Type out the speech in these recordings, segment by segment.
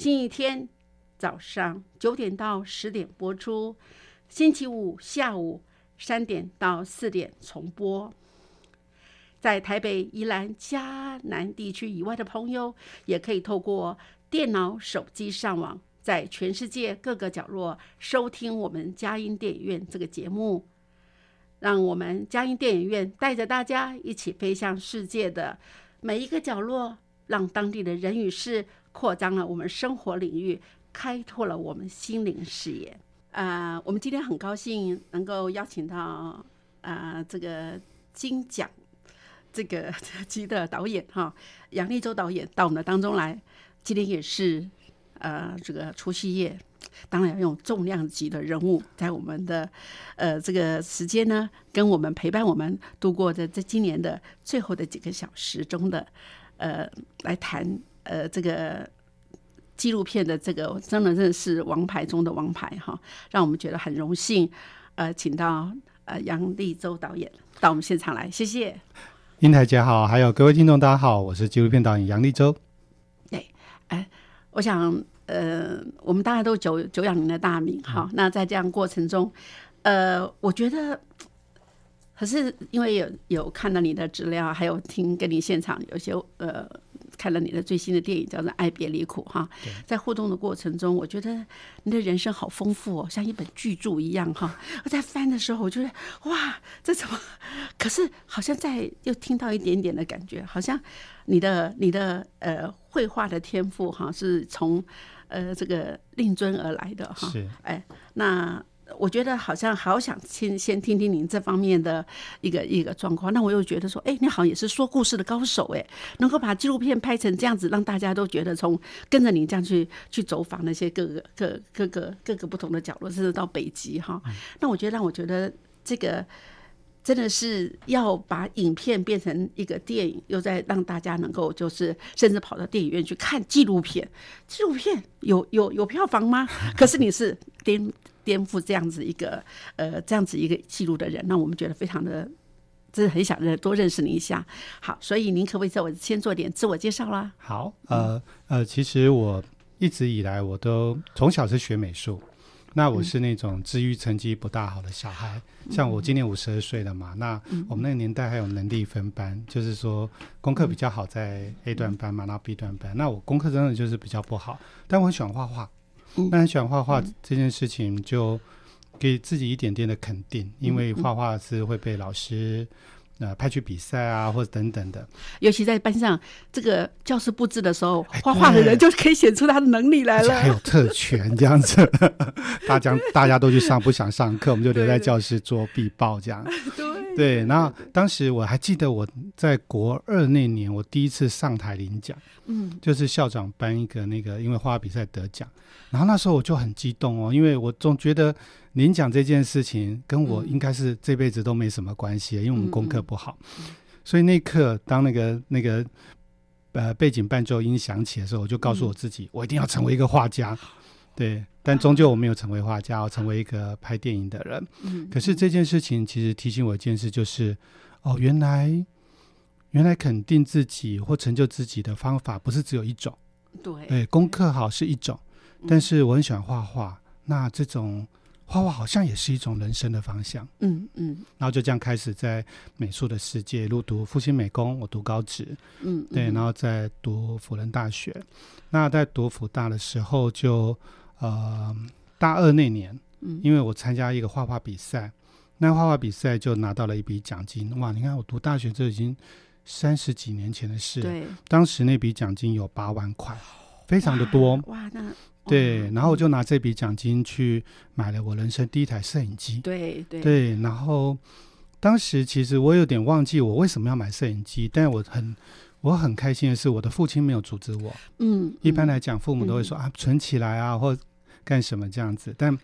星期天早上九点到十点播出，星期五下午三点到四点重播。在台北、宜兰、嘉南地区以外的朋友，也可以透过电脑、手机上网，在全世界各个角落收听我们佳音电影院这个节目。让我们佳音电影院带着大家一起飞向世界的每一个角落，让当地的人与事。扩张了我们生活领域，开拓了我们心灵视野。啊，我们今天很高兴能够邀请到啊这个金奖这个 级的导演哈杨立洲导演到我们的当中来。今天也是呃这个除夕夜，当然要用重量级的人物在我们的呃这个时间呢，跟我们陪伴我们度过的这今年的最后的几个小时中的呃来谈。呃，这个纪录片的这个真的真的是王牌中的王牌哈，让我们觉得很荣幸。呃，请到呃杨立洲导演到我们现场来，谢谢。英台姐好，还有各位听众大家好，我是纪录片导演杨立洲。对，哎，我想呃，我们大家都久久仰您的大名哈。那在这样过程中，呃，我觉得可是因为有有看到你的资料，还有听跟你现场有些呃。看了你的最新的电影，叫做《爱别离苦》哈，在互动的过程中，我觉得你的人生好丰富哦，像一本巨著一样哈。我在翻的时候，我觉得哇，这怎么？可是好像在又听到一点点的感觉，好像你的你的呃绘画的天赋哈，是从呃这个令尊而来的哈。是哎，那。我觉得好像好想先先听听您这方面的一个一个状况，那我又觉得说，哎，你好像也是说故事的高手，哎，能够把纪录片拍成这样子，让大家都觉得从跟着你这样去去走访那些各个各各个各个不同的角落，甚至到北极哈。那我觉得让我觉得这个真的是要把影片变成一个电影，又在让大家能够就是甚至跑到电影院去看纪录片。纪录片有有有票房吗？可是你是颠。颠覆这样子一个呃这样子一个记录的人，那我们觉得非常的，真的很想认多认识你一下。好，所以您可不可以在我先做点自我介绍啦？好，呃呃，其实我一直以来我都从小是学美术，那我是那种治愈成绩不大好的小孩。像我今年五十二岁了嘛，那我们那个年代还有能力分班，就是说功课比较好在 A 段班嘛，然后 B 段班。那我功课真的就是比较不好，但我很喜欢画画。那很喜欢画画这件事情，就给自己一点点的肯定，因为画画是会被老师呃派去比赛啊，或者等等的。尤其在班上这个教室布置的时候，画画的人就可以显出他的能力来了，还有特权 这样子。大家大家都去上，不想上课，我们就留在教室做必报这样。对对，然后当时我还记得我在国二那年，我第一次上台领奖，嗯，就是校长颁一个那个因为画画比赛得奖。然后那时候我就很激动哦，因为我总觉得领奖这件事情跟我应该是这辈子都没什么关系，因为我们功课不好。所以那一刻当那个那个呃背景伴奏音响起的时候，我就告诉我自己，我一定要成为一个画家。对，但终究我没有成为画家，我成为一个拍电影的人。嗯，可是这件事情其实提醒我一件事，就是哦，原来原来肯定自己或成就自己的方法不是只有一种。对对，功课好是一种，嗯但是我很喜欢画画，那这种画画好像也是一种人生的方向。嗯嗯然后就这样开始在美术的世界一路读复兴美工，我读高职，嗯，对，嗯然后在读辅仁大学。那在读辅大的时候就，呃大二那年，嗯因为我参加一个画画比赛，那画画比赛就拿到了一笔奖金。哇，你看我读大学这已经三十几年前的事，对当时那笔奖金有八万块，非常的多。哇，那对，然后我就拿这笔奖金去买了我人生第一台摄影机。对对。对，然后当时其实我有点忘记我为什么要买摄影机，但我很我很开心的是，我的父亲没有阻止我。嗯，一般嗯来讲，父母都会说、啊，存起来啊，或干什么这样子，但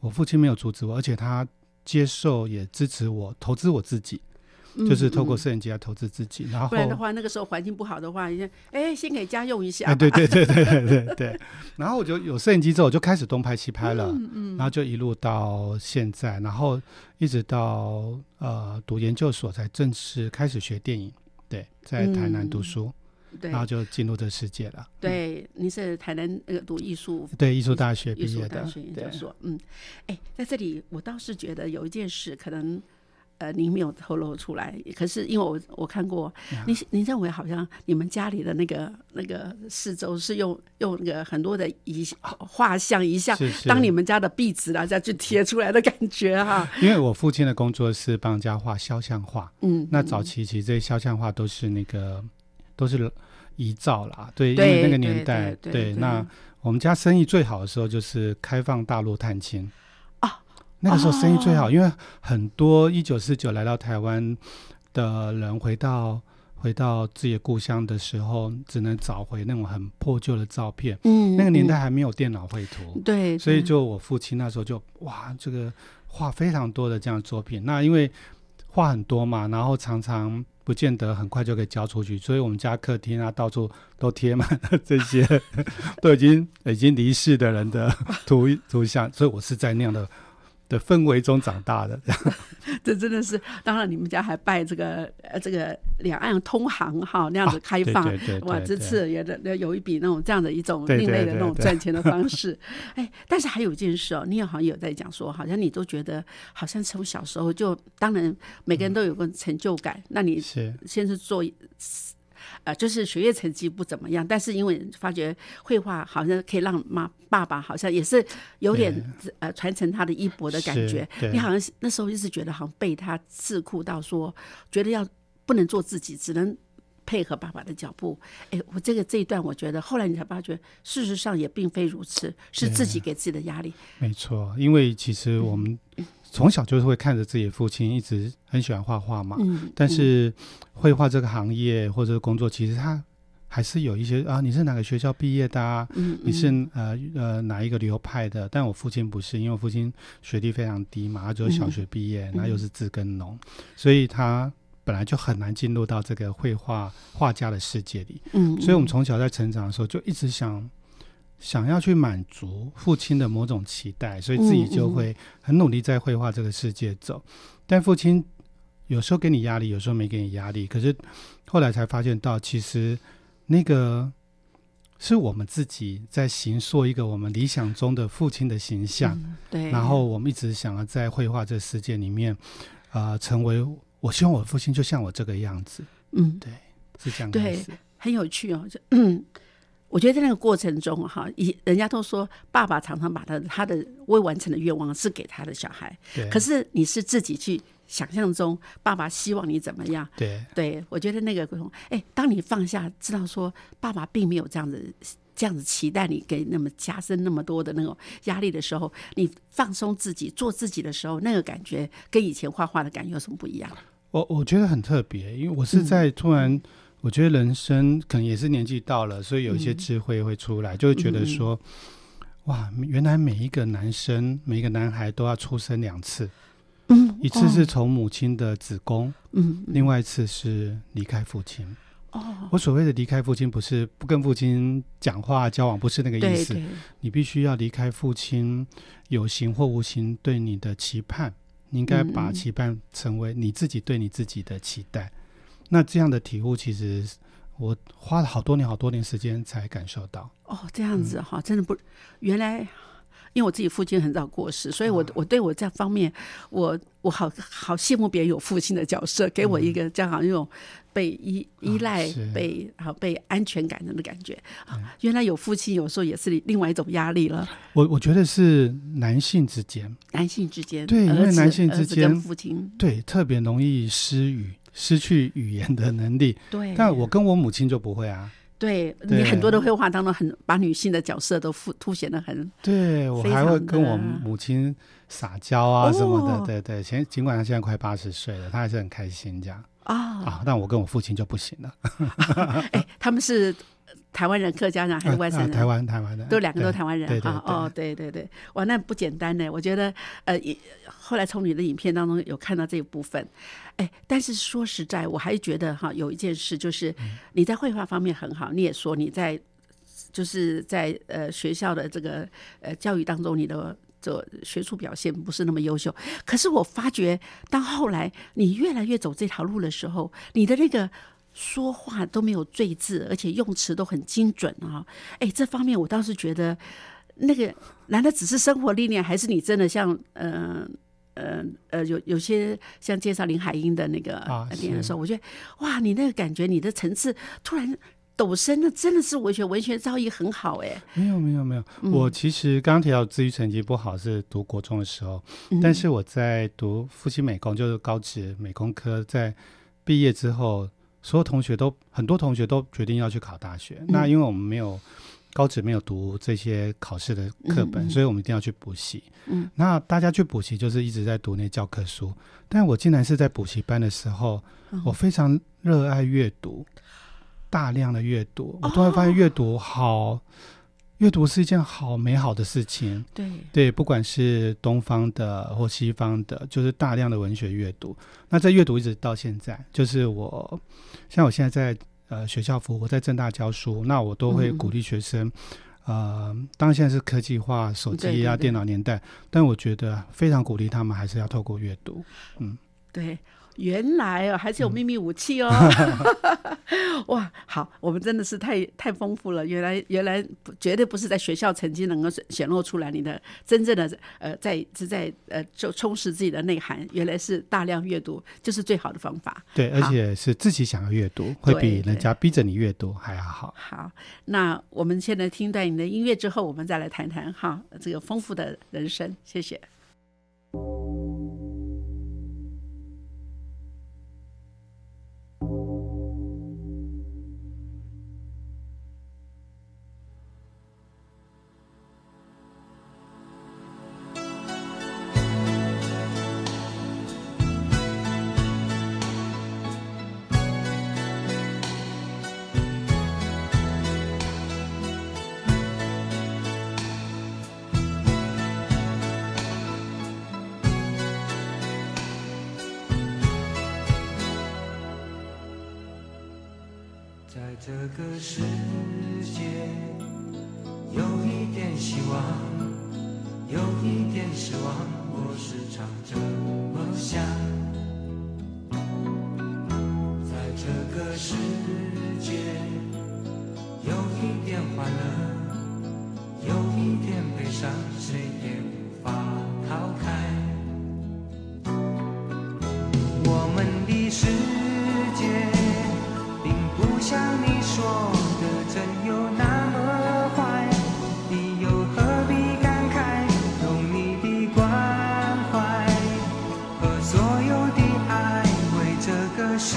我父亲没有阻止我，而且他接受也支持我投资我自己，就是透过摄影机来投资自己，然后不然的话，那个时候环境不好的话，你哎，先给家用一下吧。哎，对对对对对对对。然后我就有摄影机之后，我就开始东拍西拍了，嗯嗯，然后就一路到现在，然后一直到呃读研究所才正式开始学电影。对，在台南读嗯书，对然后就进入这世界了。嗯，对，你是台南那个读艺术对，艺术大学艺毕业的术大学，研对究所，嗯，哎，在这里我倒是觉得有一件事可能。呃，您没有透露出来，可是因为我我看过，啊您您认为好像你们家里的那个那个四周是用用那个很多的遗画像遗像。当你们家的壁纸啊再去贴出来的感觉哈、因为我父亲的工作是帮人家画肖像画，嗯，那早。期其实这些肖像画都是那个都是遗照啦，对，因为那个年代，对那我们家生意最好的时候就是开放大陆探亲。啊，那个时候生意最好，哦。因为很多一九四九来到台湾的人回到回到自己的故乡的时候，只能找回那种很破旧的照片，嗯，那个年代嗯。还没有电脑绘图，对，所以就我父亲那时候就哇，这个画非常多的这样的作品。那因为画很多嘛，然后常常不见得很快就可以交出去，所以我们家客厅啊到处都贴满了 这些 都已经已经离世的人的图图像，所以我是在那样的的氛围中长大的。这真的是，当然你们家还拜这个呃这个两岸通航哈那样子开放，啊对对对哇，这次也的有一笔那种这样的一种另类的那种赚钱的方式。哎，但是还有一件事哦，你也好像有在讲说，好像你都觉得好像从小时候就，当然每个人都有个成就感，那你是先是做。呃，就是学业成绩不怎么样，但是因为发觉绘画好像可以让妈爸爸好像也是有点呃传承他的衣钵的感觉。你好像那时候一直觉得好像被他桎梏到说，觉得要不能做自己，只能配合爸爸的脚步。哎，我这个这一段，我觉得后来你才发觉，事实上也并非如此，是自己给自己的压力。没错，因为其实我们从小就是会看着自己的父亲一直很喜欢画画嘛，嗯，但是绘画这个行业或者工作，其实他还是有一些啊，你是哪个学校毕业的啊？嗯，嗯你是呃呃哪一个流派的？但我父亲不是，因为我父亲学历非常低嘛，他只有小学毕业，嗯然后又是自耕农，所以他本来就很难进入到这个绘画画家的世界里。嗯，所以我们从小在成长的时候就一直想想要去满足父亲的某种期待，所以自己就会很努力在绘画这个世界走。但父亲有时候给你压力，有时候没给你压力。可是后来才发现到，其实那个是我们自己在形塑一个我们理想中的父亲的形象，嗯对，然后我们一直想要在绘画这个世界里面，呃，成为我希望我的父亲就像我这个样子，嗯，对，是这样对。很有趣哦。就嗯，我觉得在那个过程中哈，以人家都说爸爸常常把他他的未完成的愿望是给他的小孩，对，可是你是自己去想象中爸爸希望你怎么样。对。对我觉得那个哎，当你放下，知道说爸爸并没有这样子。这样子期待你给那么加深那么多的那种压力的时候，你放松自己做自己的时候，那个感觉跟以前画画的感觉有什么不一样？我我觉得很特别，因为我是嗯在突然，我觉得人生可能也是年纪到了，所以有一些嗯智慧会出来，就会觉得说，哇，原来每一个男生，每一个男孩都要出生两次，嗯一次是从母亲的子宫，嗯，另外一次是离开父亲。哦，我所谓的离开父亲，不是不跟父亲讲话交往，不是那个意思。对对，你必须要离开父亲有形或无形对你的期盼，你应该把期盼成为你自己对你自己的期待。那这样的体悟，其实我花了好多年、好多年时间才感受到。哦，这样子嗯哈，真的不，原来。因为我自己父亲很早过世，所以我啊我对我这方面，我我好好羡慕别人有父亲的角色，给我一个这样好像那种被依依赖、嗯啊是被好被安全感的那感觉。啊原来有父亲有时候也是另外一种压力了。我我觉得是男性之间，男性之间，对因为男性之间父亲，对特别容易失语，失去语言的能力。对，但我跟我母亲就不会啊。对你很多的绘画当中很把女性的角色都凸凸显的很对我还会跟我母亲撒娇啊什么的，哦对对。现尽管她现在快八十岁了，她还是很开心这样啊，啊。但我跟我父亲就不行了。哎，他们是台湾人、客家人还是外省人？啊台湾台湾的，都两个都对台湾人对对哈哦，对对对，哇，那不简单呢。我觉得呃，也后来从你的影片当中有看到这一部分，哎，但是说实在，我还觉得哈，有一件事就是嗯你在绘画方面很好，你也说你在就是在呃学校的这个呃教育当中，你的。这学术表现不是那么优秀，可是我发觉，当后来你越来越走这条路的时候，你的那个说话都没有赘字，而且用词都很精准啊！哎，这方面我倒是觉得，那个难道只是生活历练，还是你真的像呃呃呃有有些像介绍林海音的那个啊电影的时候，我觉得哇，你那个感觉，你的层次突然陡升那，真的是我觉得文学造诣很好哎。没有没有没有，嗯。我其实刚刚提到至于成绩不好是读国中的时候，嗯。但是我在读复兴美工，就是高职美工科，在毕业之后，所有同学都很多同学都决定要去考大学。嗯。那因为我们没有高职没有读这些考试的课本，所以我们一定要去补习。嗯，那大家去补习就是一直在读那教科书，但我竟然是在补习班的时候，嗯我非常热爱阅读，大量的阅读，我突然发现阅读好。阅读是一件好美好的事情，对，对，不管是东方的或西方的，就是大量的文学阅读。那在阅读一直到现在，就是我像我现在在呃学校服务，我在正大教书，那我都会嗯鼓励学生。呃，当然现在是科技化、手机啊、对对对电脑年代，但我觉得非常鼓励他们，还是要透过阅读。对，原来哦，还是有秘密武器哦！哇，好，我们真的是太太丰富了。原来，原来不绝对不是在学校曾经能够显露出来你的真正的呃，在是在呃，就充实自己的内涵。原来是大量阅读，就是最好的方法。对，而且是自己想要阅读，会比人家逼着你阅读还要好。好，那我们现在听段你的音乐之后，我们再来谈谈哈这个丰富的人生。谢谢。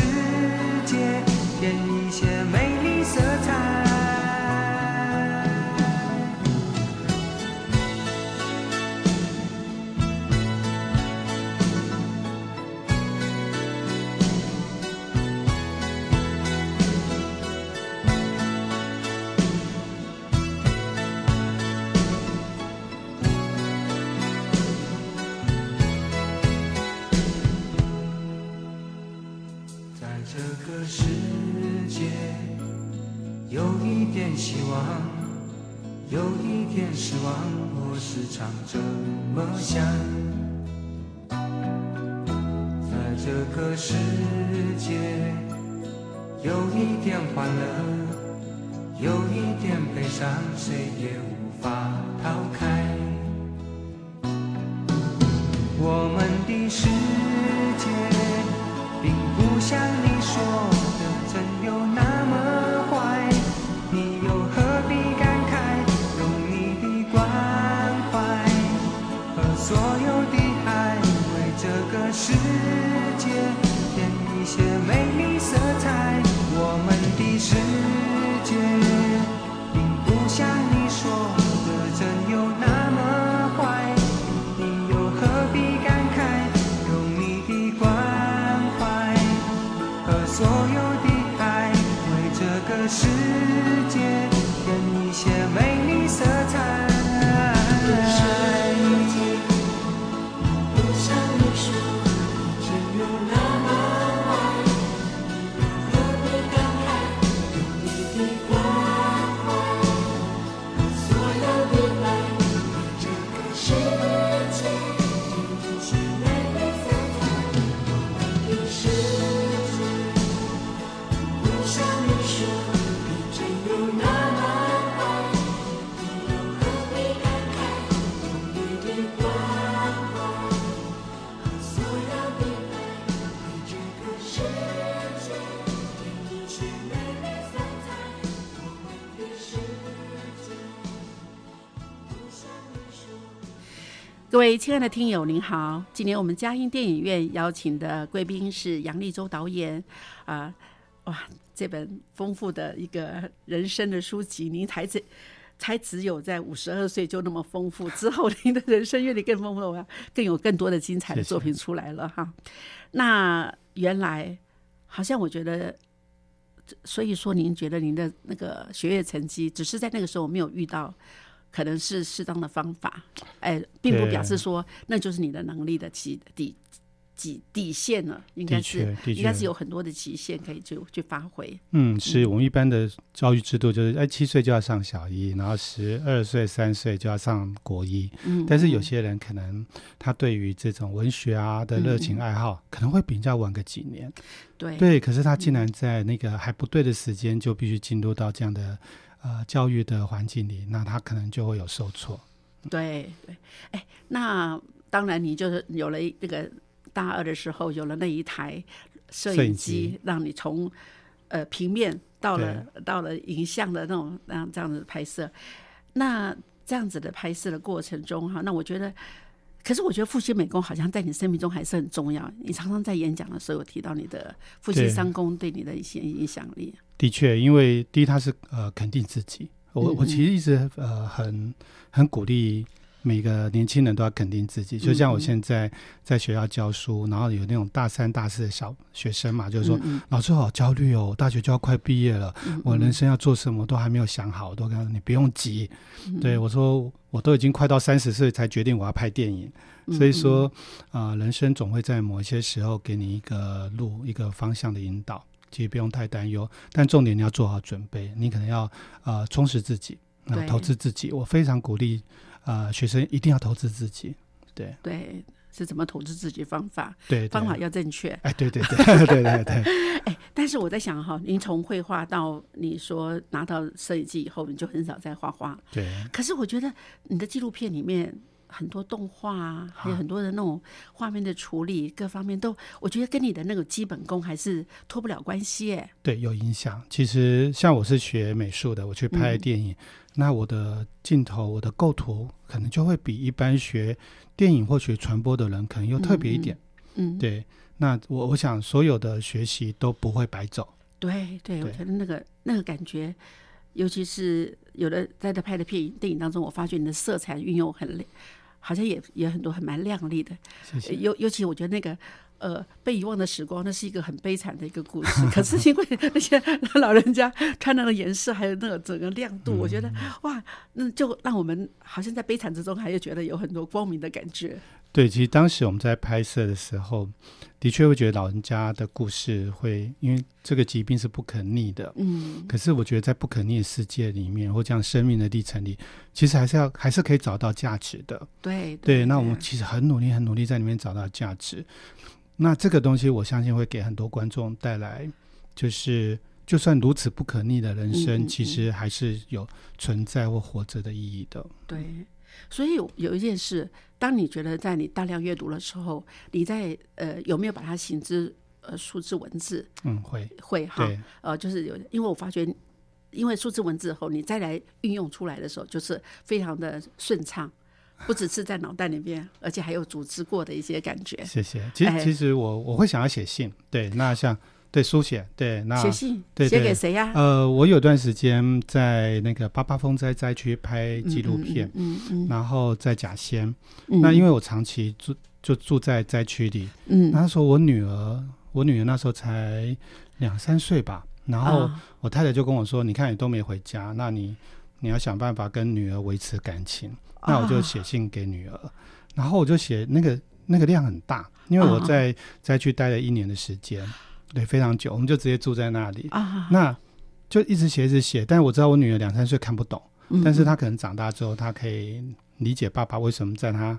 世界添一些美世界，有一点欢乐，有一点悲伤，谁也无法逃开。各位亲爱的听友，您好！今年我们嘉音电影院邀请的贵宾是杨立洲导演啊、哇，这本丰富的一个人生的书籍，您才只才只有在五十二岁就那么丰富，之后您的人生阅历更丰富了，更有更多的精彩的作品出来了哈。那原来好像我觉得。所以说，您觉得您的那个学业成绩，只是在那个时候没有遇到，可能是适当的方法，哎，并不表示说那就是你的能力的极底底底线了，应该的是应该是有很多的极限可以去去发挥。嗯，是我们一般的教育制度就是，哎，七岁就要上小一，然后十二岁、三岁就要上国一。嗯，但是有些人可能他对于这种文学啊的热情爱好，可能会比较晚个几年。对对，可是他竟然在那个还不对的时间就必须进入到这样的呃教育的环境里，那他可能就会有受挫。对对，哎，那当然你就是有了这个大二的时候有了那一台摄影机，让你从呃平面到了到了影像的那种那样这样子拍摄。那这样子的拍摄的过程中哈，那我觉得。可是我觉得复兴美工好像在你生命中还是很重要。你常常在演讲的时候有提到你的复兴三公对你的一些影响力。的确，因为第一他是呃肯定自己，我我嗯其实一直呃很很鼓励每个年轻人都要肯定自己，就像我现在在学校教书，然后有那种大三大四的小学生嘛，就是说、嗯。老师好焦虑哦，大学就要快毕业了，嗯我人生要做什么都还没有想好，我都跟他说你不用急，嗯对我说我都已经快到三十岁才决定我要拍电影，嗯所以说啊、呃人生总会在某一些时候给你一个路、一个方向的引导，其实不用太担忧。但重点你要做好准备，你可能要呃充实自己，啊、对。投资自己。我非常鼓励呃学生一定要投资自己，对对是怎么投资自己方法，对对方法要正确。哎，对对对对对对，哎，但是我在想哈，您从绘画到你说拿到摄影机以后，你就很少再画画。对可是我觉得你的纪录片里面很多动画啊，还有很多的那种画面的处理，各方面都，我觉得跟你的那个基本功还是脱不了关系哎。对，有影响。其实像我是学美术的，我去拍嗯电影，那我的镜头、我的构图可能就会比一般学电影或学传播的人可能又特别一点。嗯，对，那我我想所有的学习都不会白走。对对，我觉得那个那个感觉，尤其是有的在他拍的片电影当中，我发觉你的色彩运用很亮，好像也也很多很蛮亮丽的。谢谢。尤尤其我觉得那个呃被遗忘的时光，那是一个很悲惨的一个故事。可是因为那些老人家穿那个颜色，还有那个整个亮度，我觉得哇，那就让我们好像在悲惨之中，还是觉得有很多光明的感觉。对，其实当时我们在拍摄的时候，的确会觉得老人家的故事会，因为这个疾病是不可逆的。嗯，可是我觉得在不可逆的世界里面，或这样生命的历程里，其实还是要还是可以找到价值的。对对，那我们其实很努力，很努力在里面找到价值。那这个东西，我相信会给很多观众带来，就是就算如此不可逆的人生，嗯嗯其实还是有存在或活着的意义的。对，所以有有一件事，当你觉得在你大量阅读的时候，你在呃有没有把它形之呃数字文字？嗯，会，会哈，对，呃，就是有，因为我发觉，因为数字文字后，你再来运用出来的时候，就是非常的顺畅，不只是在脑袋里面，而且还有组织过的一些感觉。谢谢。其实，哎其实我我会想要写信，对，那像对书写，对，那写信写对写给谁呀？呃，我有段时间在那个八八风灾灾区拍纪录片，嗯嗯然后在甲仙。嗯，那因为为我长期住就住在灾区里，嗯，那时候我女儿，我女儿那时候才两三岁吧，然后啊我太太就跟我说：“你看你都没回家，那你你要想办法跟女儿维持感情。”那我就啊写信给女儿，然后我就写那个那个量很大，因为我啊在灾区待了一年的时间，对，非常久，我们就直接住在那里，啊，那就一直写一直写。但是我知道我女儿两三岁看不懂，嗯但是她可能长大之后，她可以理解爸爸为什么在她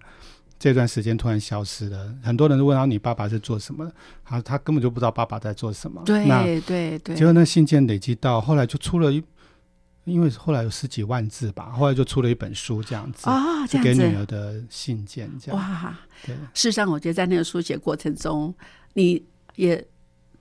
这段时间突然消失了。很多人都问到你爸爸是做什么的，他他根本就不知道爸爸在做什么。那对对对，结果那信件累积到后来就出了一，因为后来有十几万字吧，后来就出了一本书这样子，啊，这是给女儿的信件这样。哇。对，事实上，我觉得在那个书写过程中，你也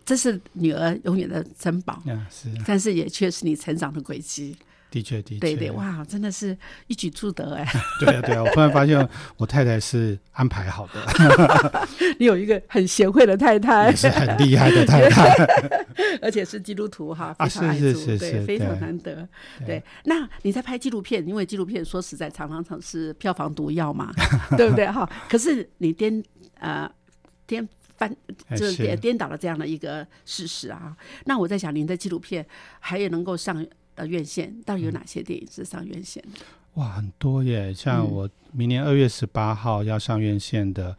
这是女儿永远的珍宝，嗯，是，但是也确是你成长的轨迹。的确的确，对对，哇，真的是一举数得哎！对啊对啊，我突然发现我太太是安排好的，你有一个很贤惠的太太也，是很厉害的太太。而且是基督徒哈，啊非常爱是主，对，是是是非常对难得。对对，那你在拍纪录片，因为纪录片说实在常常常是票房毒药嘛，对不对哈？可是你颠呃颠翻哎就是颠倒了这样的一个事实啊。那我在想，您的纪录片还有能够上呃院线，到底有哪些电影是上院线的？哇，很多耶！像嗯我明年二月十八号要上院线的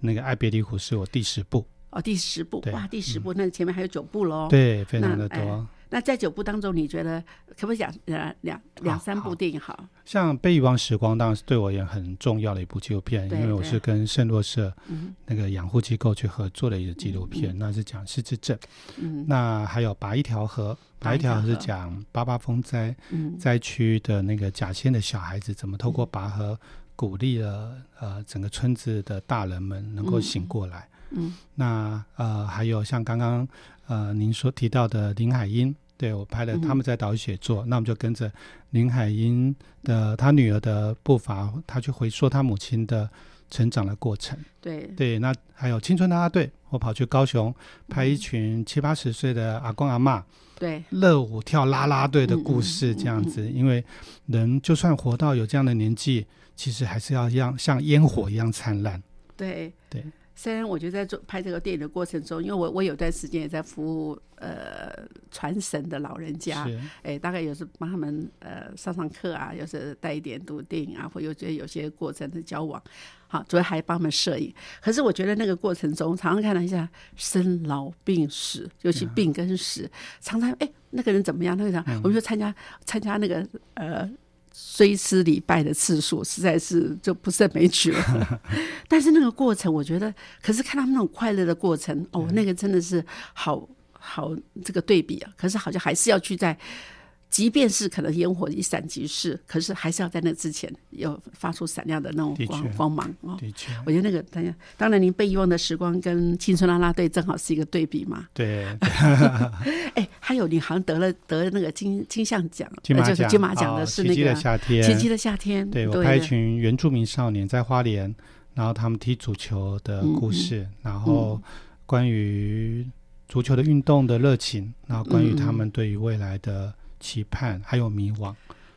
那个《爱别离湖》是我第十部，哦，第十部哇，第十部，那前面还有九部喽。对，非常的多。那在九部当中，你觉得可不可以讲呃两两三部电影好？像《被遗忘时光》当然是对我也很重要的一部纪录片，因为我是跟圣洛社嗯。那个养护机构去合作的一个纪录片，那是讲失智症。嗯。那还有《拔一条河》，拔一条河。是讲八八风灾嗯。灾区的那个甲仙的小孩子怎么透过拔河鼓励了呃整个村子的大人们能够醒过来。嗯。那呃，还有像刚刚呃您所提到的林海音，对我拍的嗯他们在岛屿写作，那我们就跟着林海音的他女儿的步伐，他去回溯他母亲的成长的过程。对对，那还有青春啦啦队，我跑去高雄拍嗯一群七八十岁的阿公阿嬷对乐舞跳啦啦队的故嗯事，嗯这样子，因为人就算活到有这样的年纪，其实还是要像像烟火一样灿烂。对对。虽然我觉得在做拍这个电影的过程中，因为我我有段时间也在服务呃传神的老人家，是，哎，大概有时帮他们呃上上课啊，有时带一点读电影啊，或有些有些过程的交往，好，主要还帮他们摄影。可是我觉得那个过程中，常常看到一下生老病死，尤其病跟死，常常哎那个人怎么样，那个人我们就参加参加那个呃。追思礼拜的次数实在是就不胜枚举了，但是那个过程，我觉得，可是看他们那种快乐的过程，哦，那个真的是好好这个对比啊。可是好像还是要去在，即便是可能烟火一闪即逝，可是还是要在那之前有发出闪亮的那种光光芒哦。的确，我觉得那个，当然，当然，您被遗忘的时光跟青春啦啦队正好是一个对比嘛。对，哎，还有你好像得了得了那个金金像奖，呃就是金马奖，金马奖的哦是那奇迹的夏天，奇迹的夏天。对我拍一群原住民少年在花莲，然后他们踢足球的嗯故事，然后关于足球的运动的热情，然后关于他们对于未来的期盼还有迷惘，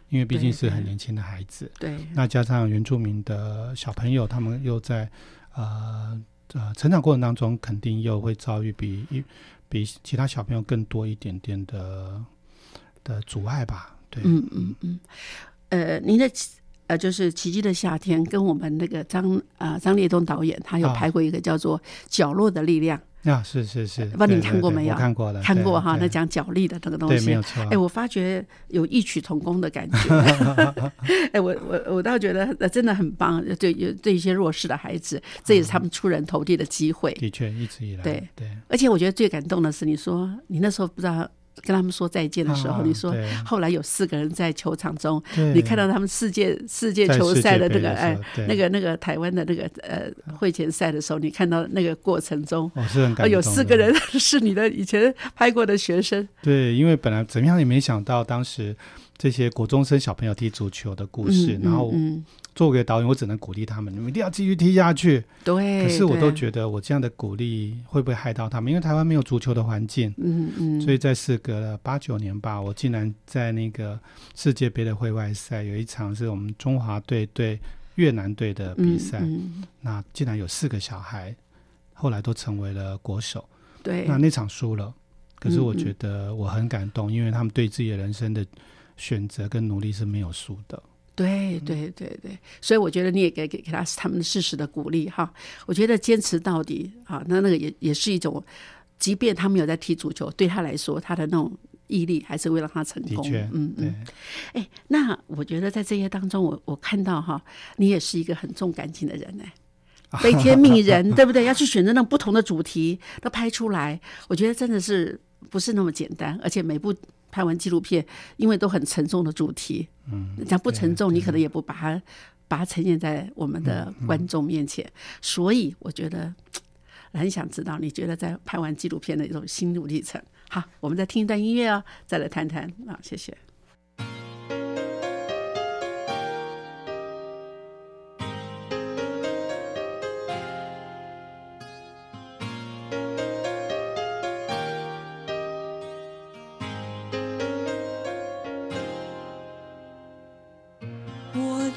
因为毕竟是很年轻的孩子，对，那加上原住民的小朋友，他们又在呃呃成长过程当中，肯定又会遭遇比一比其他小朋友更多一点点的的阻碍吧，对，嗯嗯嗯，呃，您的呃，就是《奇迹的夏天》跟我们那个张呃张烈东导演，他有啊拍过一个叫做《角落的力量》，啊，是是是，不知道你看过没有看过了，看过哈，那讲角力的那个东对，西。没有错。哎，我发觉有异曲同工的感觉。哎，我我我倒觉得呃真的很棒，对有对一些弱势的孩子，这也是他们出人头地的机会。的确一直以来，对对，而且我觉得最感动的是，你说你那时候不知道跟他们说再见的时候，啊你说后来有四个人在球场中，你看到他们世界世界球赛的那个哎那个那个台湾的那个呃会前赛的时候，你看到那个过程中。哦是。有四个人 是你的以前拍过的学生，对，因为本来怎么样也没想到，当时这些国中生小朋友踢足球的故事，嗯然后嗯，作为导演，我只能鼓励他们，你们一定要继续踢下去。对，可是我都对觉得，我这样的鼓励会不会害到他们？因为台湾没有足球的环境，嗯嗯，所以在事隔了八九年吧，我竟然在那个世界杯的会外赛有一场是我们中华队对越南队的比赛，嗯嗯那竟然有四个小孩后来都成为了国手。对，那那场输了，可是我觉得我很感动，因为他们对自己的人生的选择跟努力是没有输的。对对对对，所以我觉得你也给给给他他们适时的鼓励哈。我觉得坚持到底啊，那那个也也是一种，即便他没有在踢足球，对他来说，他的那种毅力还是会让他成功。嗯嗯。哎，那我觉得在这些当中，我我看到哈，你也是一个很重感情的人哎。悲天悯人，对不对？要去选择那种不同的主题都拍出来，我觉得真的是不是那么简单，而且每部拍完纪录片，因为都很沉重的主题，嗯，讲不沉重，你可能也不把它把它呈现在我们的观众面前，所以我觉得很想知道，你觉得在拍完纪录片的一种心路历程。好，我们再听一段音乐哦，再来谈谈啊，谢谢。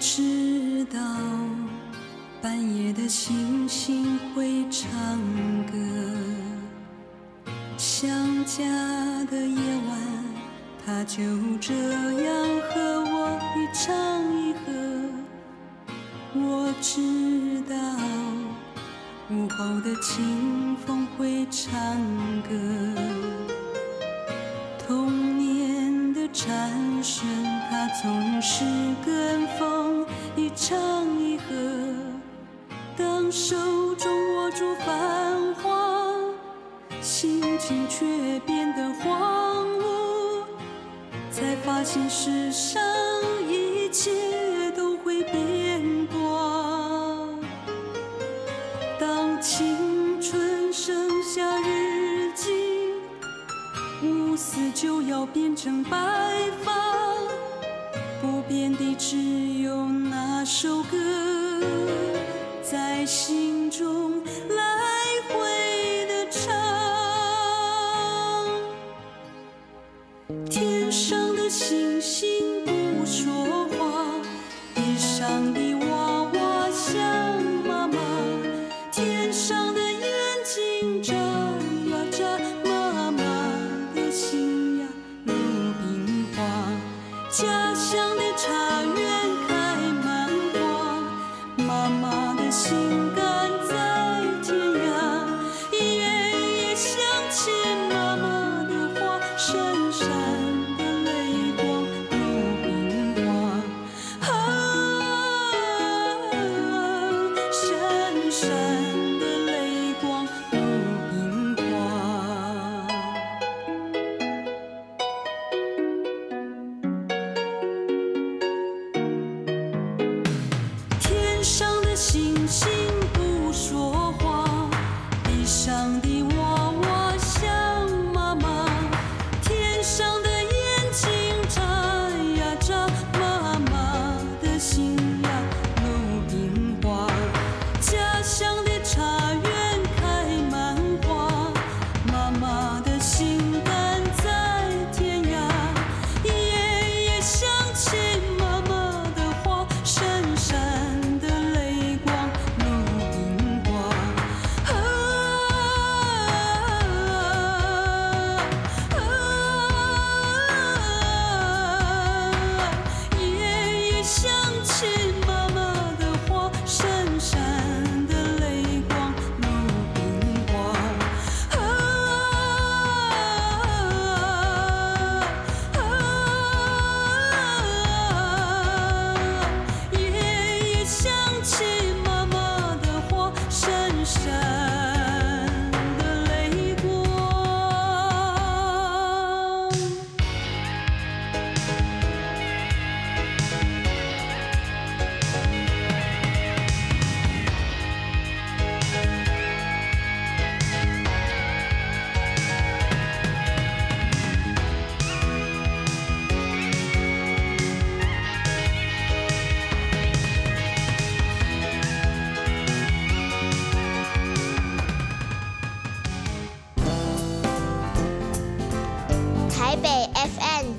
知道半夜的星星会唱歌，想家的夜晚，它就这样和我一唱一和。我知道午后的清风会唱歌。童年的蝉声，它总是跟风一唱一和。当手中握住繁华，心情却变得荒芜，才发现世上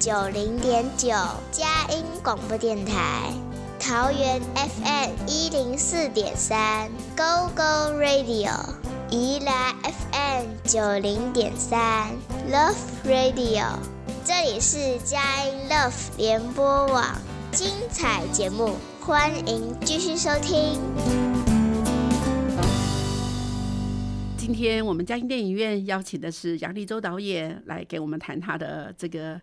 九零点九，佳音广播电台；桃园 FM 一零四点三，Go Go Radio；宜兰 FM 九零点三，Love Radio。这里是佳音 Love 联播网，精彩节目，欢迎继续收听。今天我们嘉音电影院邀请的是杨立洲导演来给我们谈他的这个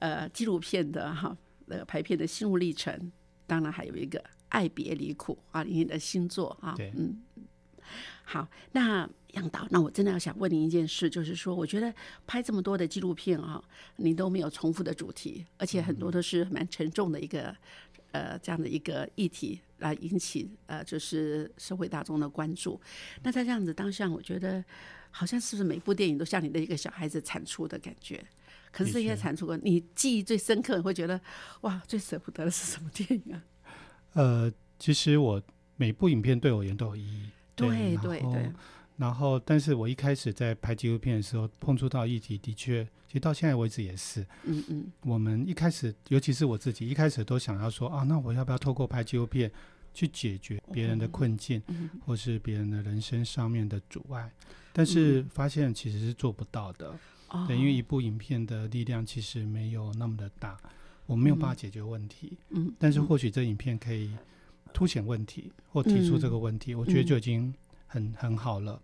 呃纪录片的哈呃拍片的心路历程，当然还有一个《爱别离苦》啊，你的新作啊，对嗯。好，那杨导，那我真的要想问您一件事，就是说，我觉得拍这么多的纪录片啊，你都没有重复的主题，而且很多都是蛮沉重的一个呃这样的一个议题来引起呃就是社会大众的关注。那在这样子当下，我觉得好像是不是每部电影都像你的一个小孩子产出的感觉？可是这些产出过，你记忆最深刻，你会觉得哇，最舍不得的是什么电影啊？呃，其实我每部影片对我而言都有意义。对对对，然后，但是我一开始在拍纪录片的时候，碰触到议题，的确，其实到现在为止也是，嗯嗯我们一开始，尤其是我自己，一开始都想要说啊，那我要不要透过拍纪录片去解决别人的困境，嗯或是别人的人生上面的阻碍？但是发现其实是做不到的，哦。对，因为一部影片的力量其实没有那么的大，我们没有办法解决问题，嗯，但是或许这影片可以凸显问题或提出这个问题，我觉得就已经很很好了。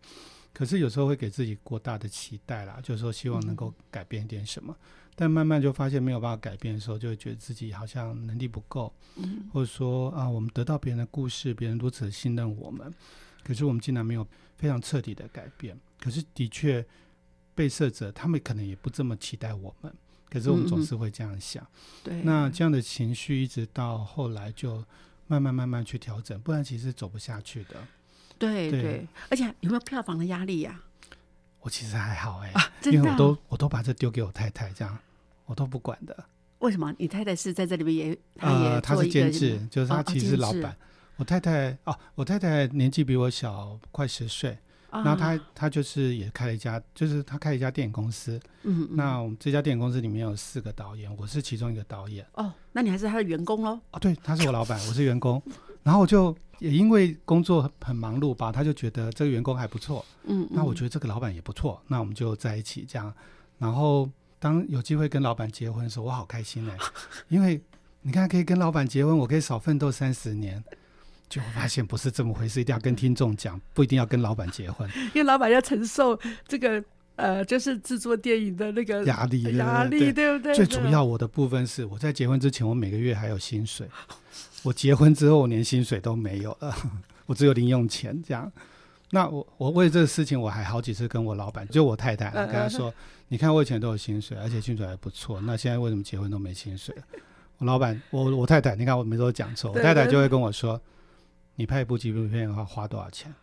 可是有时候会给自己过大的期待啦，就是说希望能够改变一点什么，但慢慢就发现没有办法改变的时候，就会觉得自己好像能力不够，嗯。或者说啊，我们得到别人的故事，别人如此的信任我们，可是我们竟然没有非常彻底的改变。可是的确，被摄者他们可能也不这么期待我们，可是我们总是会这样想。对，那这样的情绪一直到后来就慢慢慢慢去调整，不然其实走不下去的。对对对，而且有没有票房的压力呀？我其实还好哎、啊，真的啊因为我都我都把这丢给我太太，这样我都不管的。为什么？你太太是在这里面也，她也呃，他做一个是监制，就是他哦其实是老板。我太太哦，我太太年纪比我小快十岁，啊然后他他就是也开了一家，就是他开了一家电影公司。嗯嗯那我们这家电影公司里面有四个导演，我是其中一个导演。哦，那你还是他的员工喽？哦，对，他是我老板，我是员工。然后我就也因为工作很很忙碌吧，他就觉得这个员工还不错，嗯，那我觉得得这个老板也不错，那我们就在一起这样。然后当有机会跟老板结婚的时候，我好开心哎、因为你看可以跟老板结婚，我可以少奋斗三十年。就发现不是这么回事，一定要跟听众讲，不一定要跟老板结婚，因为老板要承受这个呃，就是制作电影的那个压力压力，对对不对？最主要我的部分是我在结婚之前，我每个月还有薪水，我结婚之后我连薪水都没有了，我只有零用钱这样。那我我为这个事情，我还好几次跟我老板，就我太太，嗯跟她说，你看我以前都有薪水，而且薪水还不错，那现在为什么结婚都没薪水？我老板，我我太太，你看我每次都讲错，我太太就会跟我说，你拍一部纪录片的话花多少钱？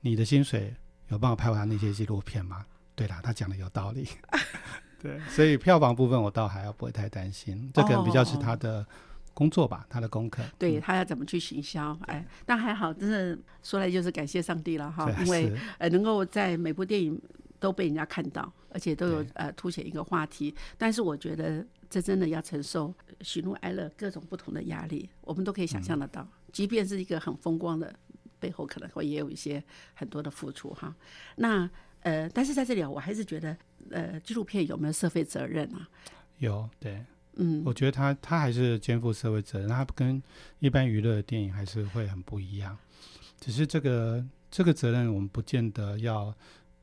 你的薪水有办法拍完那些纪录片吗？对啦，他讲的有道理。对，所以票房部分我倒还要不会太担心，这可能比较是他的工作吧，他的功课。嗯对他要怎么去行销？哎，但还好，真的说来就是感谢上帝了哈，因为呃，能够在每部电影都被人家看到，而且都有呃凸显一个话题。但是我觉得这真的要承受喜怒哀乐各种不同的压力，我们都可以想象得到。即便是一个很风光的背后，可能会也有一些很多的付出哈。那呃，但是在这里啊，我还是觉得呃，纪录片有没有社会责任啊？有对，嗯我觉得他他还是肩负社会责任，他跟一般娱乐的电影还是会很不一样。只是这个这个责任，我们不见得要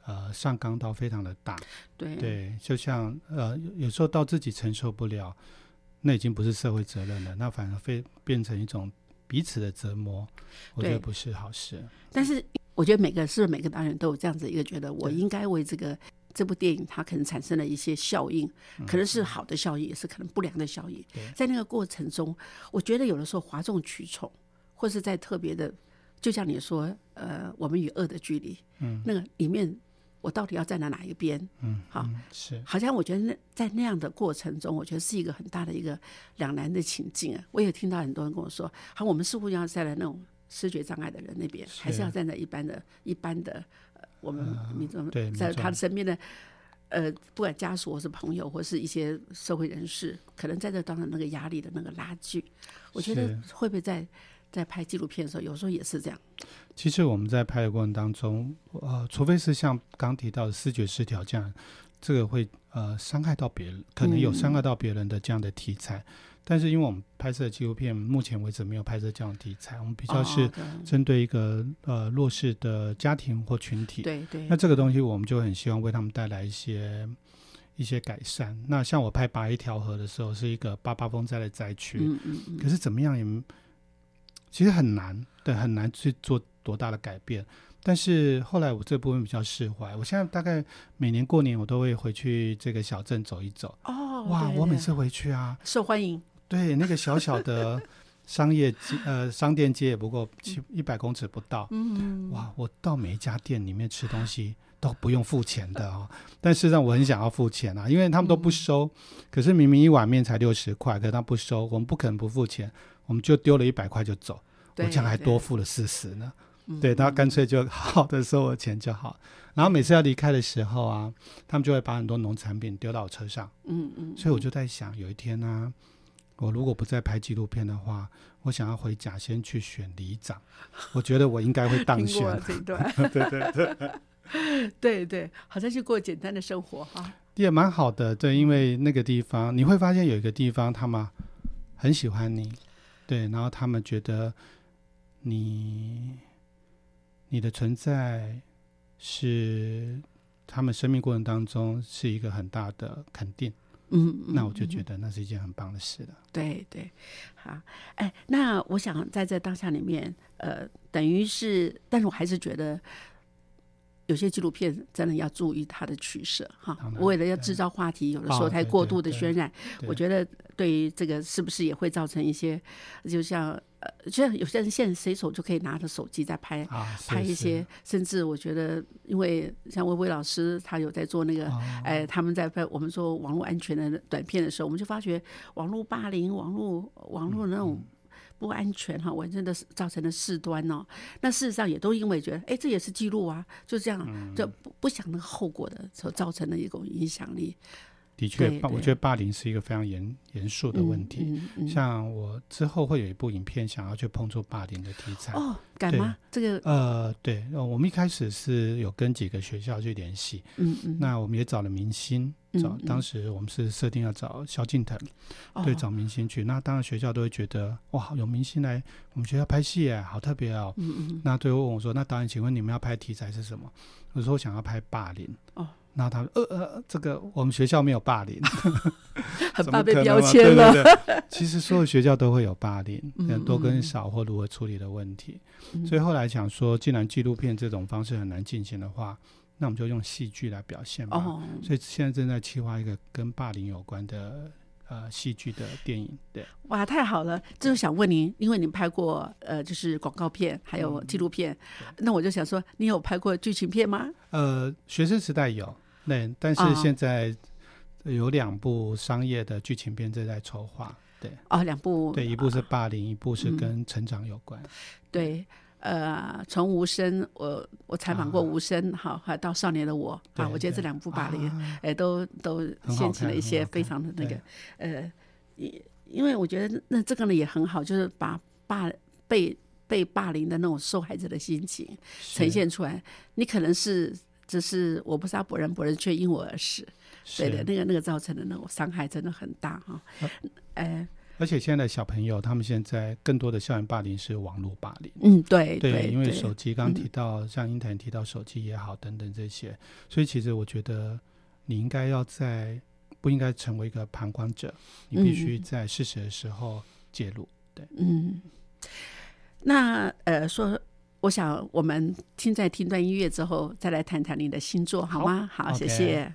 呃上纲到非常的大。对对，就像呃有有时候到自己承受不了，那已经不是社会责任了，那反而会变成一种彼此的折磨，我觉得不是好事。但是我觉得每个是每个导演都有这样子一个觉得，我应该为这个这部电影它可能产生了一些效应，可能是好的效应，也是可能不良的效应。在那个过程中，我觉得有的时候哗众取宠，或是在特别的，就像你说，呃，我们与恶的距离，嗯，那个里面我到底要站在哪一边？嗯，好嗯是好像我觉得那在那样的过程中，我觉得是一个很大的一个两难的情境啊。我也听到很多人跟我说，好，我们似乎要站在那种视觉障碍的人那边，还是要站在一般的、一般的呃我们民众、对在他的身边的。呃，不管家属或是朋友，或是一些社会人士，可能在这当中那个压力的那个拉锯，我觉得会不会在在拍纪录片的时候，有时候也是这样。其实我们在拍的过程当中，呃，除非是像刚提到的视觉失调这样，这个会呃伤害到别人，可能有嗯伤害到别人的这样的题材。但是因为我们拍摄的纪录片，目前为止没有拍摄这样的题材，我们比较是哦针对一个呃弱势的家庭或群体。对对那这个东西我们就很希望为他们带来一些一些改善。那像我拍八一条河的时候，是一个八八风灾的灾区，嗯嗯嗯，可是怎么样也其实很难，对，很难去做多大的改变。但是后来我这部分比较释怀，我现在大概每年过年我都会回去这个小镇走一走。哦，哇，对对我每次回去啊，受欢迎，对那个小小的商业街，呃，商店街也不过七一百公尺不到。嗯，哇，我到每一家店里面吃东西都不用付钱的哦。但事实上我很想要付钱啊，因为他们都不收。可是明明一碗面才六十块，可是他不收，我们不可能不付钱，我们就丢了一百块就走。我对这样还多付了四十呢。嗯对，他干脆就好 好的收我钱就好。然后每次要离开的时候啊，他们就会把很多农产品丢到我车上，嗯嗯，所以我就在想，有一天呢、我如果不再拍纪录片的话，我想要回甲仙去选里长，我觉得我应该会当选。这一段，对 对对，对 对，好像去过简单的生活哈。也蛮好的。对，因为那个地方你会发现有一个地方他们很喜欢你，对，然后他们觉得你你的存在是他们生命过程当中是一个很大的肯定，嗯，那我就嗯觉得那是一件很棒的事了。对对，好，哎，那我想在这当下里面，呃，等于是，但是我还是觉得。有些纪录片真的要注意它的取舍哈为了要制造话题，有的时候太过度的渲染，我觉得对于这个是不是也会造成一些，就像呃，就像有些人现在随手就可以拿着手机在拍啊，拍一些，甚至我觉得，因为像薇薇老师，他有在做那个，哦。哎，他们在拍我们做网络安全的短片的时候，我们就发觉网络霸凌、网络网络那嗯种不安全哈，完真的造成的事端哦。那事实上也都因为觉得，哎，这也是记录啊，就这样，就不不想那个后果的所造成的一种影响力的确我觉得霸凌是一个非常严严肃的问题。嗯嗯嗯像我之后会有一部影片想要去碰触霸凌的题材。哦，敢对吗？这个，呃，对，呃我们一开始是有跟几个学校去联系，嗯嗯，那我们也找了明星，找当时我们是设定要找萧敬腾，哦对，找明星去。那当然学校都会觉得哇，有明星来我们学校拍戏耶，好特别哦。嗯嗯那最后问我说，那导演，请问你们要拍题材是什么？我说我想要拍霸凌。哦，那他们呃呃，这个我们学校没有霸凌，很怕被标签了。对对对，其实所有学校都会有霸凌，嗯呃多嗯跟少或如何处理的问题。嗯所以后来想说，既然纪录片这种方式很难进行的话，那我们就用戏剧来表现吧。哦，所以现在正在企划一个跟霸凌有关的呃戏剧的电影。对，哇，太好了！就是想问您，因为您拍过呃，就是广告片，还有嗯纪录片，那我就想说，你有拍过剧情片吗？呃，学生时代有，对，但是哦现在有两部商业的剧情片正在筹划。对哦，两部，对，一部是霸凌，一部是嗯跟成长有关。对，呃，从无声，我我采访过啊无声，好，还到少年的我啊，我觉得这两部霸凌，啊哎，都都掀起了一些非常的那个呃，因因为我觉得那这个呢也很好，就是把霸被被霸凌的那种受害者的心情呈现出来。你可能是只是我不杀伯仁，伯仁却因我而死，对的，那个那个造成的那种伤害真的很大哈。呃，而且现在的小朋友，他们现在更多的校园霸凌是网络霸凌。嗯，对对，因为手机刚提到，像英谈提到手机也好，等等这些，所以其实我觉得你应该要在不应该成为一个旁观者，你必须嗯。在事实的时候介入。对。嗯，那呃说我想我们听在听段音乐之后，再来谈谈你的星座，好吗？好，谢谢。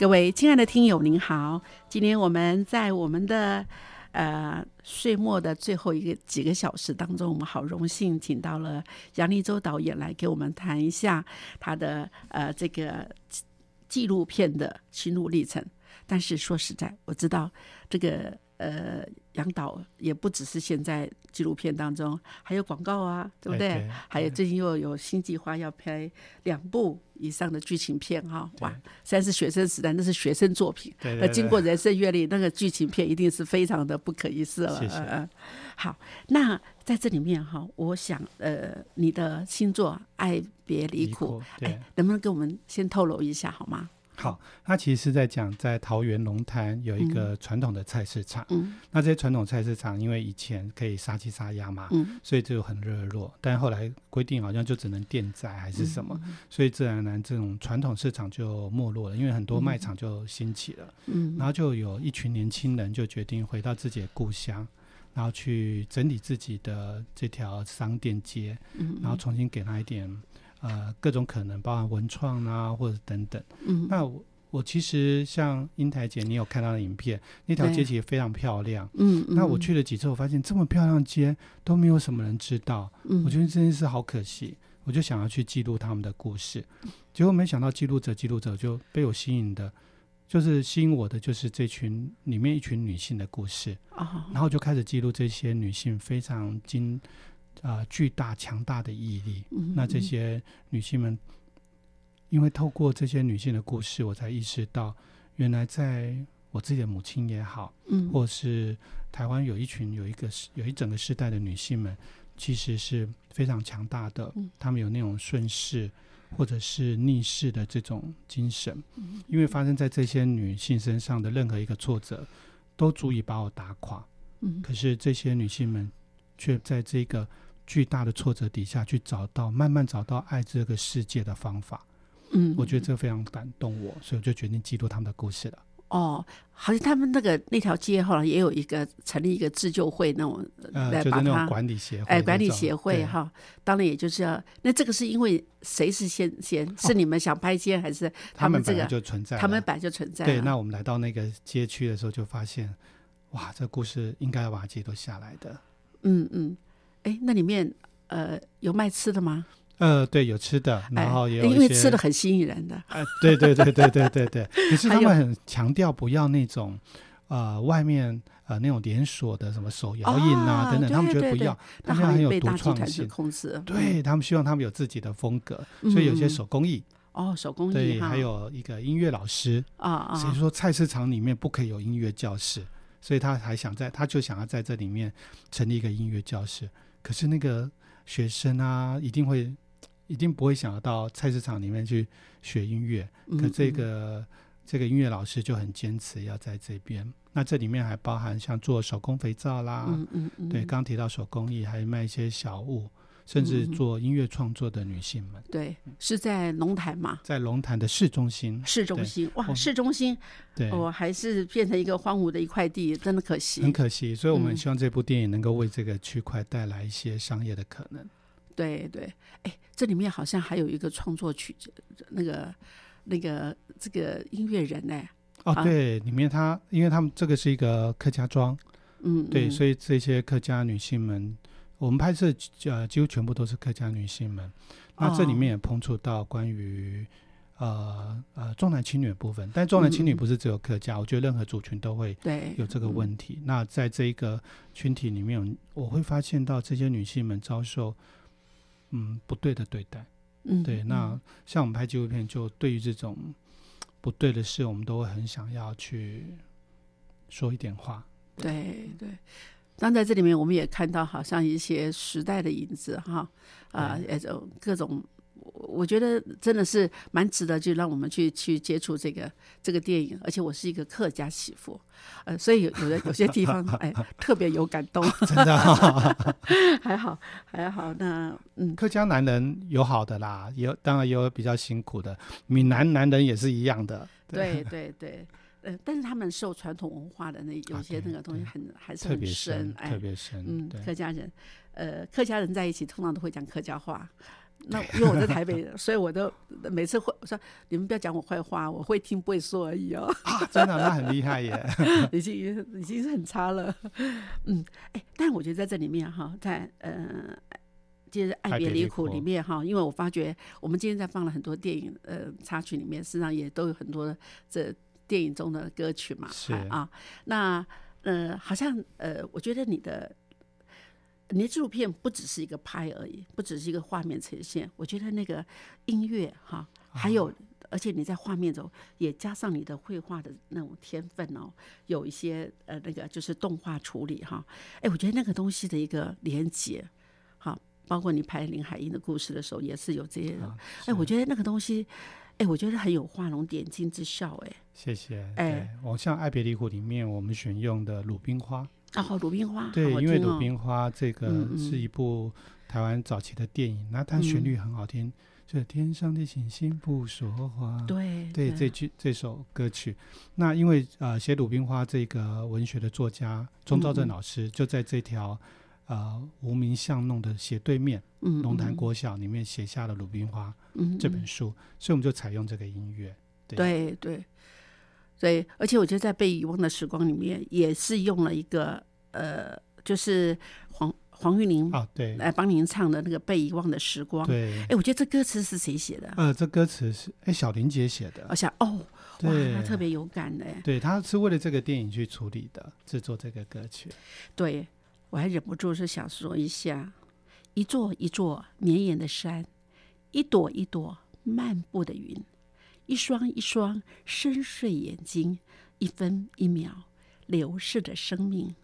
各位亲爱的听友，您好，今天我们在我们的呃岁末的最后一个几个小时当中，我们好荣幸请到了杨立洲导演来给我们谈一下他的呃这个纪纪录片的心路历程。但是说实在，我知道这个呃杨导也不只是现在纪录片当中，还有广告啊，对不对？还有最近又有新计划要拍两部以上的剧情片哈，哇对！虽然是学生时代，那是学生作品，对对对那经过人生阅历，那个剧情片一定是非常的不可一世了。谢谢嗯嗯好，那在这里面哈，我想呃，你的星座爱别离离苦哎，能不能给我们先透露一下好吗？好，它其实是在讲在桃园龙潭有一个传统的菜市场。嗯那这些传统菜市场，因为以前可以杀鸡杀鸭嘛，嗯所以就很热络。但后来规定好像就只能店仔还是什么，所以自然而然这种传统市场就没落了，因为很多卖场就兴起了。嗯然后就有一群年轻人就决定回到自己的故乡，然后去整理自己的这条商店街，嗯然后重新给他一点呃各种可能，包含文创啊或者等等。嗯。那我我其实像英台姐，你有看到的影片，那条街其实非常漂亮。嗯，那我去了几次，我发现这么漂亮街都没有什么人知道，嗯，我觉得这件事好可惜。我就想要去记录他们的故事，结果没想到记录者记录者就被我吸引的，就是吸引我的就是这群里面一群女性的故事，哦，然后就开始记录这些女性非常精啊、巨大强大的毅力。嗯那这些女性们，因为透过这些女性的故事，我才意识到，原来在我自己的母亲也好，嗯。或是台湾有一群有一个世有一整个世代的女性们，其实是非常强大的嗯，她们有那种顺势或者是逆势的这种精神，因为发生在这些女性身上的任何一个挫折，都足以把我打垮。嗯可是这些女性们却在这个巨大的挫折底下去找到，慢慢找到爱这个世界的方法。嗯，我觉得这非常感动我，所以我就决定记录他们的故事了。哦，好像他们那个那条街后来也有一个成立一个自救会那种，呃，来把它就是那种管理协会，哎，管理协会哈，当然也就是要，那这个是因为谁是先先是你们想拍街还是他们本来们这个就存在，他们本来就存在对。那我们来到那个街区的时候，就发现，哇，这故事应该要把它记录下来的。嗯嗯，哎，那里面呃有卖吃的吗？呃，对，有吃的，然后哎也有因为吃的很吸引人的，哎，对对对对对对对。可是 他们很强调不要那种呃外面呃那种连锁的什么手摇饮啊、哦等等，他们觉得不要，他们要很有独创性。控制。对他们希望他们有自己的风格，嗯，所以有些嗯手工艺，哦手工艺对，哈，还有一个音乐老师，啊啊，谁说菜市场里面不可以有音乐教室？所以他还想在，他就想要在这里面成立一个音乐教室。可是那个学生啊，一定会，一定不会想要到菜市场里面去学音乐。可嗯这个、这个音乐老师就很坚持要在这边。那这里面还包含像做手工肥皂啦，对，刚刚提到手工艺，还卖一些小物，甚至做音乐创作的女性们，对，是在龙潭嘛，在龙潭的市中心，市中心哇，市中心对，哦，还是变成一个荒芜的一块地，真的可惜。很可惜，所以我们嗯。希望这部电影能够为这个区块带来一些商业的可能。对对，哎，这里面好像还有一个创作曲，那个那个这个音乐人呢，哦，啊。对，里面他因为他们这个是一个客家庄，嗯，对，嗯。所以这些客家女性们，我们拍摄呃几乎全部都是客家女性们。那这里哦面也碰触到关于呃呃重男轻女的部分，但重男轻女不是只有客家，我觉得任何族群都会对有这个问题。那在这一个群体里面，我会发现到这些女性们遭受嗯不对的对待。嗯，对，嗯那像我们拍纪录片，就对于这种不对的事，我们都会很想要去说一点话。对对。当在这里面，我们也看到好像一些时代的影子哈，啊，对也就各种，我我觉得真的是蛮值得，就让我们去去接触这个这个电影。而且我是一个客家媳妇，呃，所以有有的有些地方 哎特别有感动，真的、啊，还好还好。那嗯，客家男人有好的啦，有当然也有比较辛苦的，闽南男人也是一样的。对对对，呃，但是他们受传统文化的那有些那个东西对很还是特别很深深，，哎特，别深。嗯，客家人，呃，客家人在一起通常都会讲客家话。那因为我在台北，所以我都每次会我说你们不要讲我坏话，我会听不会说而已哦，啊，真的那很厉害耶。已经已经是很差了。嗯，哎，但我觉得在这里面哈，在呃。就是《爱爱别离苦》别离苦里面哈，因为我发觉我们今天在放了很多电影呃插曲里面，实际上也都有很多这电影中的歌曲嘛，是。哎啊，那呃好像呃，我觉得你的你的纪录片不只是一个拍而已，不只是一个画面呈现，我觉得那个音乐哈，还有。而且你在画面中也加上你的绘画的那种天分哦，有一些呃那个就是动画处理哈，哎，我觉得那个东西的一个连接，好，包括你拍林海音的故事的时候也是有这些，啊哎，我觉得那个东西哎，我觉得很有画龙点睛之效，哎，谢谢。哎。对，我像《爱别离苦》里面我们选用的鲁冰花，哦，鲁冰花，对，因为鲁冰花这个是一部台湾早期的电影，那它旋嗯。律很好听，就是天上的星星不说话。对对这句这首歌曲，那因为呃写鲁冰花这个文学的作家钟兆嗯嗯。正老师就在这条呃无名巷弄的斜对面嗯龙潭嗯国小里面写下了《鲁冰花》嗯这本嗯书，所以我们就采用这个音乐。对对对对，而且我觉得在被遗忘的时光里面，也是用了一个呃，就是黄黄玉玲啊，对来帮您唱的那个被遗忘的时光。对，哎，我觉得这歌词是谁写的？呃，这歌词是哎小林姐写的我，想哦，哇，对他特别有感的。对，他是为了这个电影去处理的，制作这个歌曲。对我还忍不住是想说一下，一座一座绵延的山，一朵一朵漫步的云，一双一双深邃眼睛，一分一秒流逝的生命，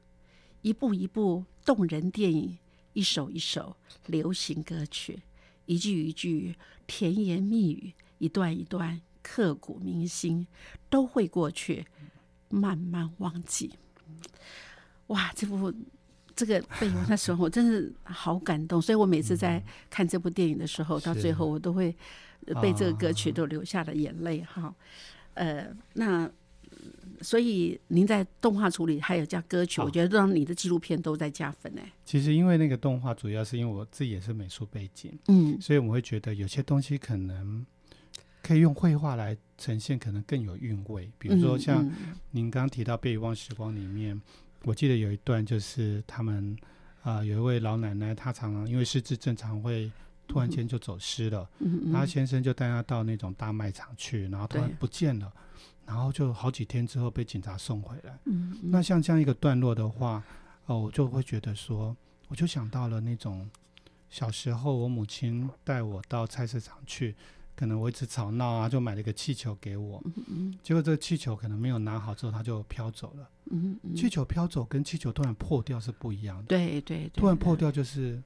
一部一部动人电影，一首一首流行歌曲，一句一句甜言蜜语，一段一段刻骨铭心，都会过去，慢慢忘记。哇，这部这个被遗忘的时候，我真是好感动。所以我每次在看这部电影的时候，到最后我都会呃被这个歌曲啊都流下了眼泪哈。呃，那所以您在动画处理还有加歌曲，哦我觉得让你的纪录片都在加分哎。其实因为那个动画，主要是因为我自己也是美术背景，嗯所以我们会觉得有些东西可能可以用绘画来呈现，可能更有韵味。比如说像嗯您刚刚提到《被遗忘时光》里面，我记得有一段就是他们啊、有一位老奶奶，她常常因为失智正，常会突然间就走失了。嗯嗯然后先生就带她到那种大卖场去，然后突然不见了，然后就好几天之后被警察送回来。那像这样一个段落的话，哦，我就会觉得说，我就想到了那种小时候我母亲带我到菜市场去，可能我一直吵闹啊，就买了一个气球给我，嗯结果这个气球可能没有拿好之后，它就飘走了。嗯嗯，气球飘走跟气球突然破掉是不一样的，对对对，突然破掉就是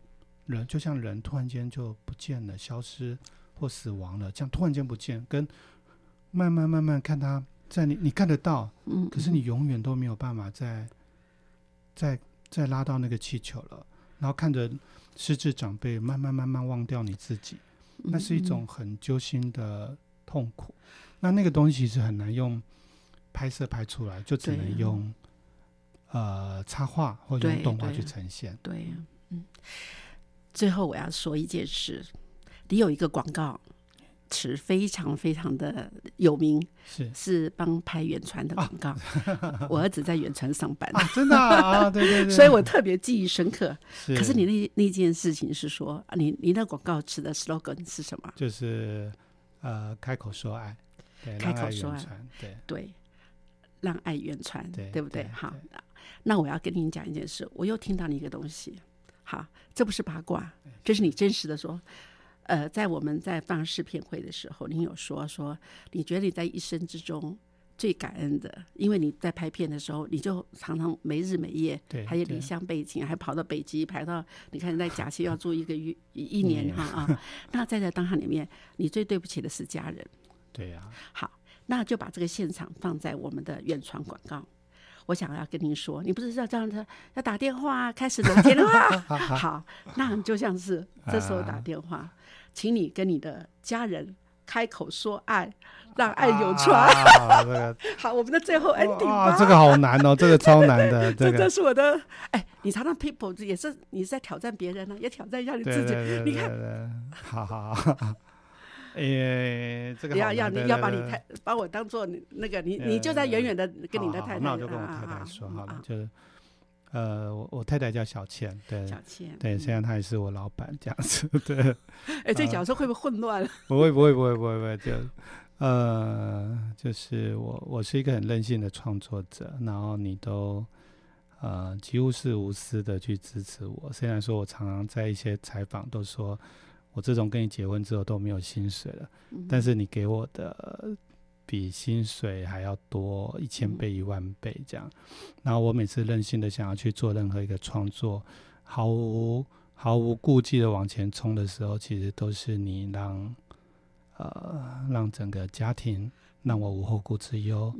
人就像人突然间就不见了、消失或死亡了，这样突然间不见，跟慢慢慢慢看它在你你看得到，嗯，可是你永远都没有办法再再再拉到那个气球了，然后看着失智长辈慢慢慢慢忘掉你自己，嗯那是一种很揪心的痛苦。那那个东西是很难用拍摄拍出来，就只能用呃插画或者用动画去呈现。对，嗯。最后我要说一件事，你有一个广告词非常非常的有名，是是帮拍远传的广告。我儿子在远传上班，啊，真的啊，啊对对对，所以我特别记忆深刻。是可是你那那件事情是说，啊，你你那广告词的 slogan 是什么？就是呃开口说爱，对，开口说爱对对，让爱远传，对不对？对好，那我要跟您讲一件事，我又听到你一个东西，好，这不是八卦，这是你真实的说。呃，在我们在放试片会的时候，您有说说，你觉得你在一生之中最感恩的，因为你在拍片的时候，你就常常没日没夜，对对还有离乡背景，还跑到北极，排到你看在假期要 住一个月一一年年哈啊。那在这当下里面，你最对不起的是家人。对呀，好，那就把这个现场放在我们的远传广告。我想要跟您说，你不是要这样子要打电话开始的接电话？好，那就像是这时候打电话，请你跟你的家人开口说爱，让爱永传。啊，这个。好，我们的最后 ending 吧。啊，这个好难哦，这个超难的，这这这是我的，哎，你常常 people 也是你是在挑战别人呢、也挑战一下你自己。对对对你看，好好好，诶，这个要要你要把你太把我当做你那个你对你就在远远的跟你的太太那我就跟我啊啊太太说啊啊，好了就是呃，我我太太叫小倩，对小倩，对，现在她也是我老板这样子，对，哎，这角色会不会混乱？不会不会不会不会不会，就呃，就是我我是一个很任性的创作者，然后你都呃几乎是无私的去支持我，虽然说我常常在一些采访都说我自从跟你结婚之后都没有薪水了，嗯但是你给我的比薪水还要多一千倍一万倍这样，然后我每次任性的想要去做任何一个创作，毫无毫无顾忌的往前冲的时候，其实都是你让呃，让整个家庭让我无后顾之忧，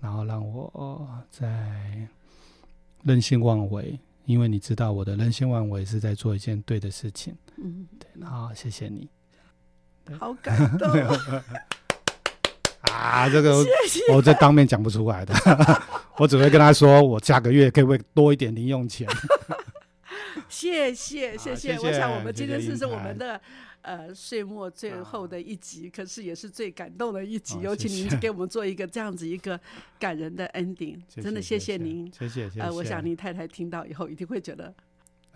然后让我、呃在任性妄为，因为你知道我的任性妄为是在做一件对的事情。嗯，对，然后谢谢你。好感动，啊，这个。我这当面讲不出来的，我只会跟他说，我下个月可不可以多一点零用钱？谢谢谢谢，我想我们今天是是我们的呃岁末最后的一集，可是也是最感动的一集，好尤其谢谢您给我们做一个这样子一个感人的 ending，真的谢谢您。谢谢谢谢。呃，我想您太太听到以后一定会觉得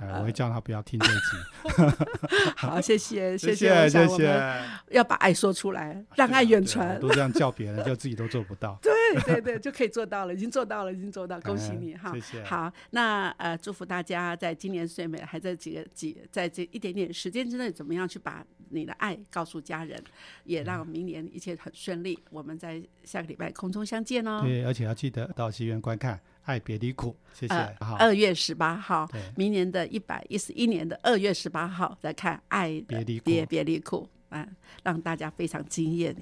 呃，我会叫他不要听这一集。好，谢谢 谢谢谢谢要把爱说出来，让爱远传。都这样叫别人，就自己都做不到。对对对，就可以做到了，已经做到了，已经做到，恭喜你哈！谢谢好，那呃，祝福大家在今年岁美还在几个几在这一点点时间之内，怎么样去把你的爱告诉家人，也让明年一切很顺利。我们在下个礼拜空中相见哦。对，而且要记得到戏院观看《爱别离苦》，谢谢。呃，好，二月十八号，明年的一百一十一年的二月十八号再看《爱别离苦别别离苦》啊，让大家非常惊艳。